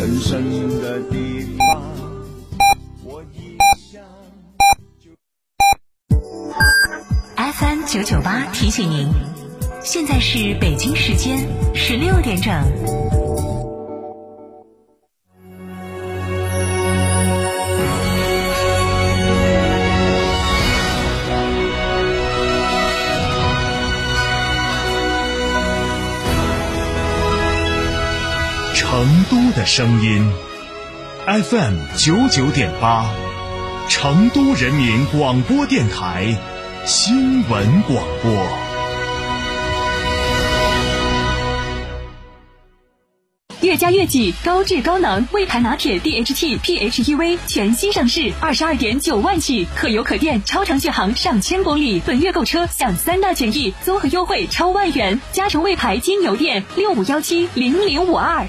深深的地方，我一想就。FM 九九八提醒您，现在是北京时间十六点整。的声音，FM 九九点八，成都人民广播电台新闻广播。越加越己高质高能魏牌拿铁 DHT PHEV 全新上市，二十二点九万起，可油可电，超长续航上千公里。本月购车享三大权益，综合优惠超万元。嘉诚魏牌金牛店六五幺七零零五二。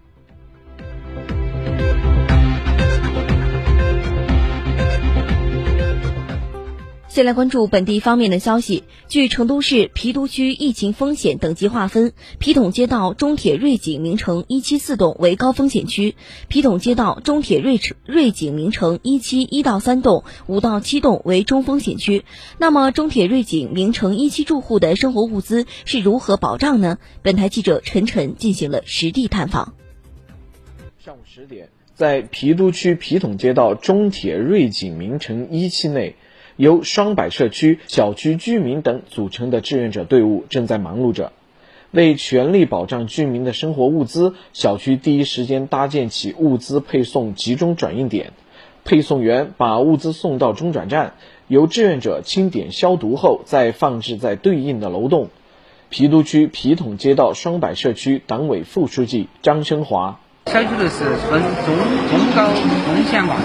先来关注本地方面的消息。据成都市郫都区疫情风险等级划分，郫董街道中铁瑞景名城一期四栋为高风险区，郫董街道中铁瑞瑞景名城一期一到三栋、五到七栋为中风险区。那么，中铁瑞景名城一期住户的生活物资是如何保障呢？本台记者陈晨进行了实地探访。上午十点，在郫都区郫董街道中铁瑞景名城一期内。由双柏社区小区居民等组成的志愿者队伍正在忙碌着，为全力保障居民的生活物资，小区第一时间搭建起物资配送集中转运点，配送员把物资送到中转站，由志愿者清点消毒后再放置在对应的楼栋。郫都区郫筒街道双柏社区党委副书记张生华。小区楼是分中、中高风险嘛，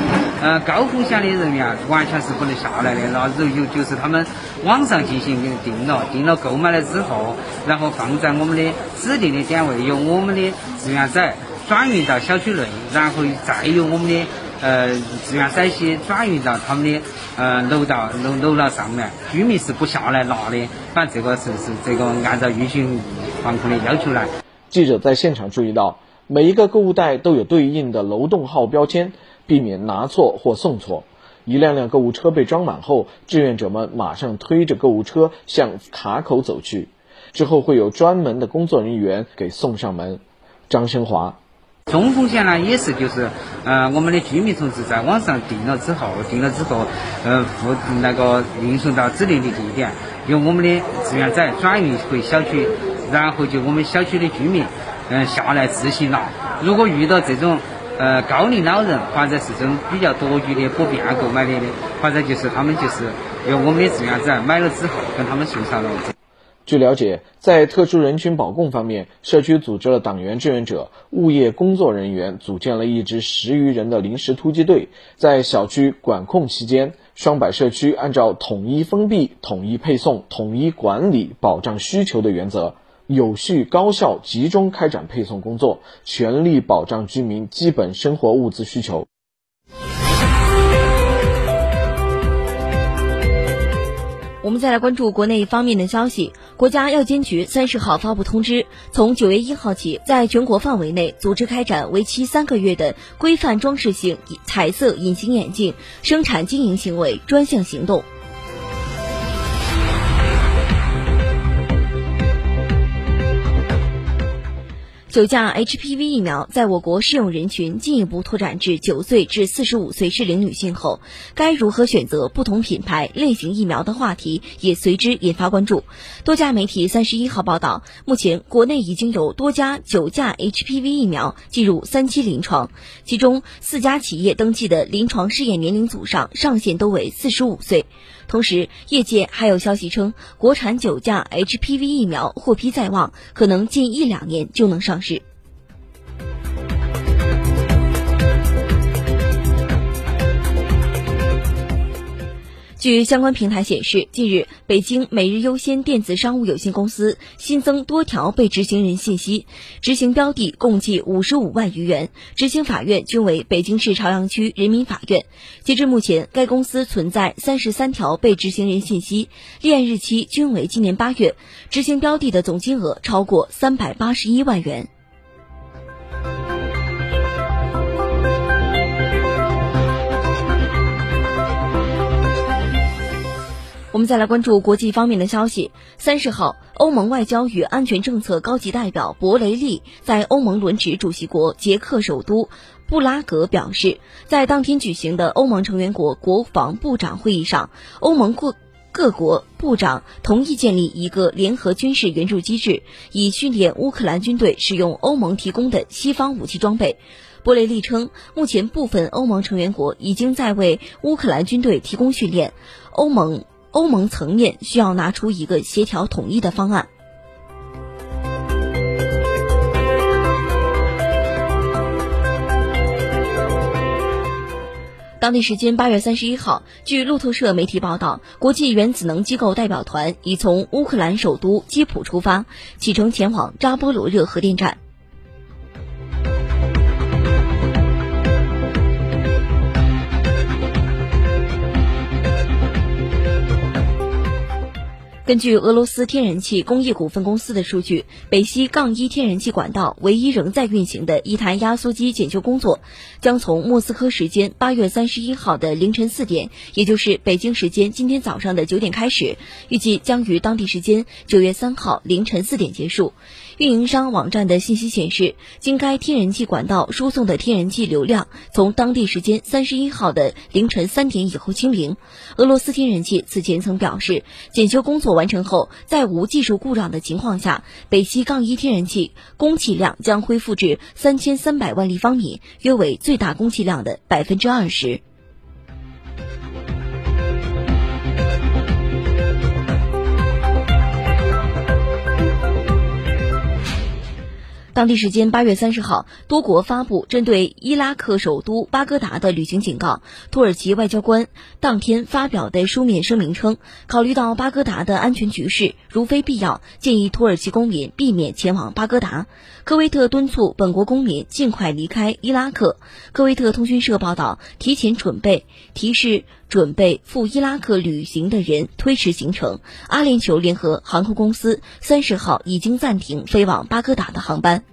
呃，高风险的人员完全是不能下来的。那有有就是他们网上进行订了，订了购买了之后，然后放在我们的指定的点位，由我们的志愿者转运到小区内，然后再由我们的呃志愿者些转运到他们的呃楼道楼楼道上面。居民是不下来拿的，反正这个是是这个按照疫情防控的要求来。记者在现场注意到。每一个购物袋都有对应的楼栋号标签，避免拿错或送错。一辆辆购物车被装满后，志愿者们马上推着购物车向卡口走去，之后会有专门的工作人员给送上门。张生华，中风险呢也是就是，呃，我们的居民同志在网上订了之后，订了之后，呃，付那个运送到指定的地点，由我们的志愿者转运回小区，然后就我们小区的居民。嗯，下来自行拿。如果遇到这种呃高龄老人或者是这种比较多余的不便购买的的，或者就是他们就是由我们的志愿者买了之后跟他们送上楼。据了解，在特殊人群保供方面，社区组织了党员志愿者、物业工作人员，组建了一支十余人的临时突击队，在小区管控期间，双柏社区按照统一封闭、统一配送、统一管理、保障需求的原则。有序、高效、集中开展配送工作，全力保障居民基本生活物资需求。我们再来关注国内方面的消息。国家药监局三十号发布通知，从九月一号起，在全国范围内组织开展为期三个月的规范装饰性彩色隐形眼镜生产经营行为专项行动。九价 HPV 疫苗在我国适用人群进一步拓展至九岁至四十五岁适龄女性后，该如何选择不同品牌类型疫苗的话题也随之引发关注。多家媒体三十一号报道，目前国内已经有多家九价 HPV 疫苗进入三期临床，其中四家企业登记的临床试验年龄组上上限都为四十五岁。同时，业界还有消息称，国产九价 HPV 疫苗获批在望，可能近一两年就能上市。据相关平台显示，近日，北京每日优先电子商务有限公司新增多条被执行人信息，执行标的共计五十五万余元，执行法院均为北京市朝阳区人民法院。截至目前，该公司存在三十三条被执行人信息，立案日期均为今年八月，执行标的的总金额超过三百八十一万元。我们再来关注国际方面的消息。三十号，欧盟外交与安全政策高级代表博雷利在欧盟轮值主席国捷克首都布拉格表示，在当天举行的欧盟成员国国防部长会议上，欧盟各各国部长同意建立一个联合军事援助机制，以训练乌克兰军队使用欧盟提供的西方武器装备。博雷利称，目前部分欧盟成员国已经在为乌克兰军队提供训练，欧盟。欧盟层面需要拿出一个协调统一的方案。当地时间八月三十一号，据路透社媒体报道，国际原子能机构代表团已从乌克兰首都基辅出发，启程前往扎波罗热核电站。根据俄罗斯天然气工业股份公司的数据，北溪杠一天然气管道唯一仍在运行的一台压缩机检修工作，将从莫斯科时间八月三十一号的凌晨四点，也就是北京时间今天早上的九点开始，预计将于当地时间九月三号凌晨四点结束。运营商网站的信息显示，经该天然气管道输送的天然气流量从当地时间三十一号的凌晨三点以后清零。俄罗斯天然气此前曾表示，检修工作完成后，在无技术故障的情况下，北溪杠一天然气供气量将恢复至三千三百万立方米，约为最大供气量的百分之二十。当地时间八月三十号，多国发布针对伊拉克首都巴格达的旅行警告。土耳其外交官当天发表的书面声明称，考虑到巴格达的安全局势，如非必要，建议土耳其公民避免前往巴格达。科威特敦促本国公民尽快离开伊拉克。科威特通讯社报道，提前准备提示准备赴伊拉克旅行的人推迟行程。阿联酋联合航空公司三十号已经暂停飞往巴格达的航班。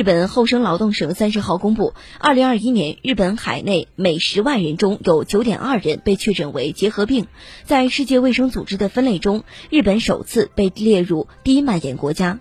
日本厚生劳动省三十号公布，二零二一年日本海内每十万人中有九点二人被确诊为结核病，在世界卫生组织的分类中，日本首次被列入低蔓延国家。